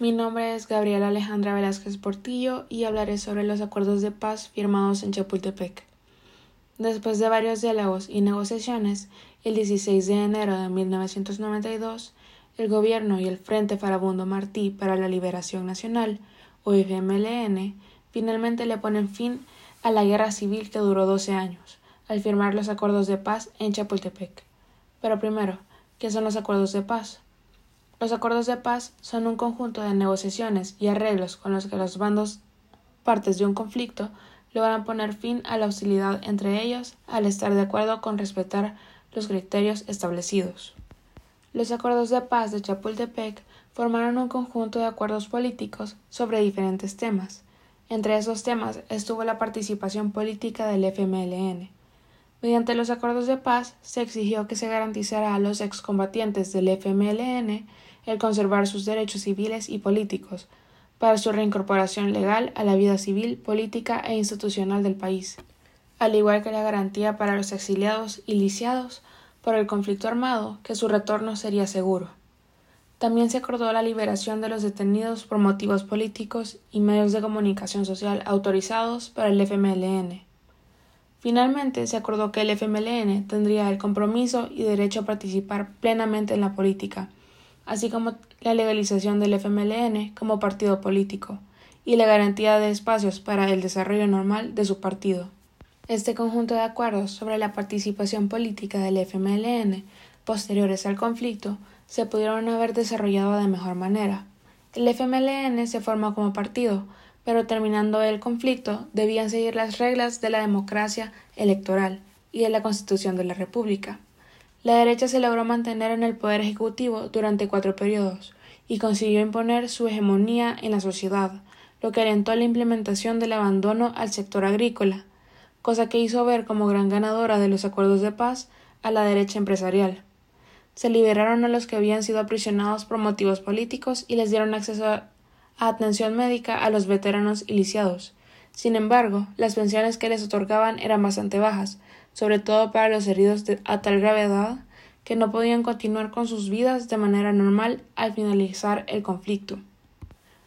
Mi nombre es Gabriela Alejandra Velázquez Portillo y hablaré sobre los acuerdos de paz firmados en Chapultepec. Después de varios diálogos y negociaciones, el 16 de enero de 1992, el gobierno y el Frente Farabundo Martí para la Liberación Nacional, o FMLN, finalmente le ponen fin a la guerra civil que duró 12 años, al firmar los acuerdos de paz en Chapultepec. Pero primero, ¿qué son los acuerdos de paz? Los acuerdos de paz son un conjunto de negociaciones y arreglos con los que los bandos partes de un conflicto logran poner fin a la hostilidad entre ellos al estar de acuerdo con respetar los criterios establecidos. Los acuerdos de paz de Chapultepec formaron un conjunto de acuerdos políticos sobre diferentes temas. Entre esos temas estuvo la participación política del FMLN. Mediante los acuerdos de paz se exigió que se garantizara a los excombatientes del FMLN el conservar sus derechos civiles y políticos, para su reincorporación legal a la vida civil, política e institucional del país, al igual que la garantía para los exiliados y lisiados por el conflicto armado que su retorno sería seguro. También se acordó la liberación de los detenidos por motivos políticos y medios de comunicación social autorizados para el FMLN. Finalmente se acordó que el FMLN tendría el compromiso y derecho a participar plenamente en la política, así como la legalización del FMLN como partido político y la garantía de espacios para el desarrollo normal de su partido. Este conjunto de acuerdos sobre la participación política del FMLN posteriores al conflicto se pudieron haber desarrollado de mejor manera. El FMLN se formó como partido, pero terminando el conflicto debían seguir las reglas de la democracia electoral y de la Constitución de la República. La derecha se logró mantener en el poder ejecutivo durante cuatro periodos y consiguió imponer su hegemonía en la sociedad, lo que alentó la implementación del abandono al sector agrícola, cosa que hizo ver como gran ganadora de los acuerdos de paz a la derecha empresarial. Se liberaron a los que habían sido aprisionados por motivos políticos y les dieron acceso a atención médica a los veteranos y lisiados. Sin embargo, las pensiones que les otorgaban eran bastante bajas, sobre todo para los heridos a tal gravedad que no podían continuar con sus vidas de manera normal al finalizar el conflicto.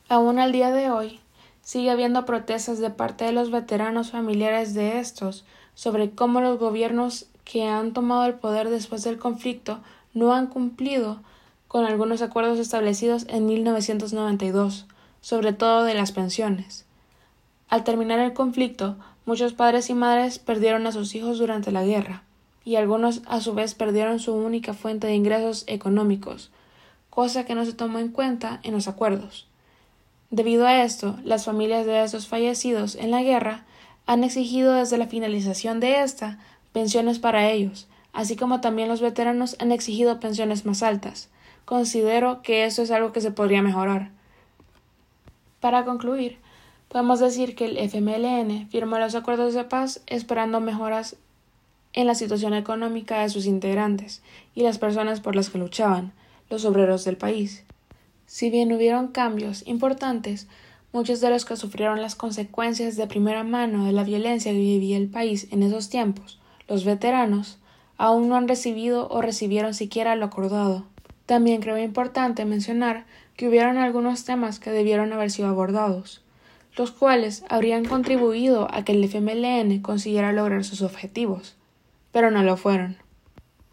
Aún al día de hoy, sigue habiendo protestas de parte de los veteranos familiares de estos sobre cómo los gobiernos que han tomado el poder después del conflicto no han cumplido con algunos acuerdos establecidos en 1992, sobre todo de las pensiones. Al terminar el conflicto, Muchos padres y madres perdieron a sus hijos durante la guerra, y algunos a su vez perdieron su única fuente de ingresos económicos, cosa que no se tomó en cuenta en los acuerdos. Debido a esto, las familias de estos fallecidos en la guerra han exigido desde la finalización de esta pensiones para ellos, así como también los veteranos han exigido pensiones más altas. Considero que esto es algo que se podría mejorar. Para concluir, Podemos decir que el FMLN firmó los acuerdos de paz esperando mejoras en la situación económica de sus integrantes y las personas por las que luchaban, los obreros del país. Si bien hubieron cambios importantes, muchos de los que sufrieron las consecuencias de primera mano de la violencia que vivía el país en esos tiempos, los veteranos, aún no han recibido o recibieron siquiera lo acordado. También creo importante mencionar que hubieron algunos temas que debieron haber sido abordados los cuales habrían contribuido a que el FMLN consiguiera lograr sus objetivos, pero no lo fueron.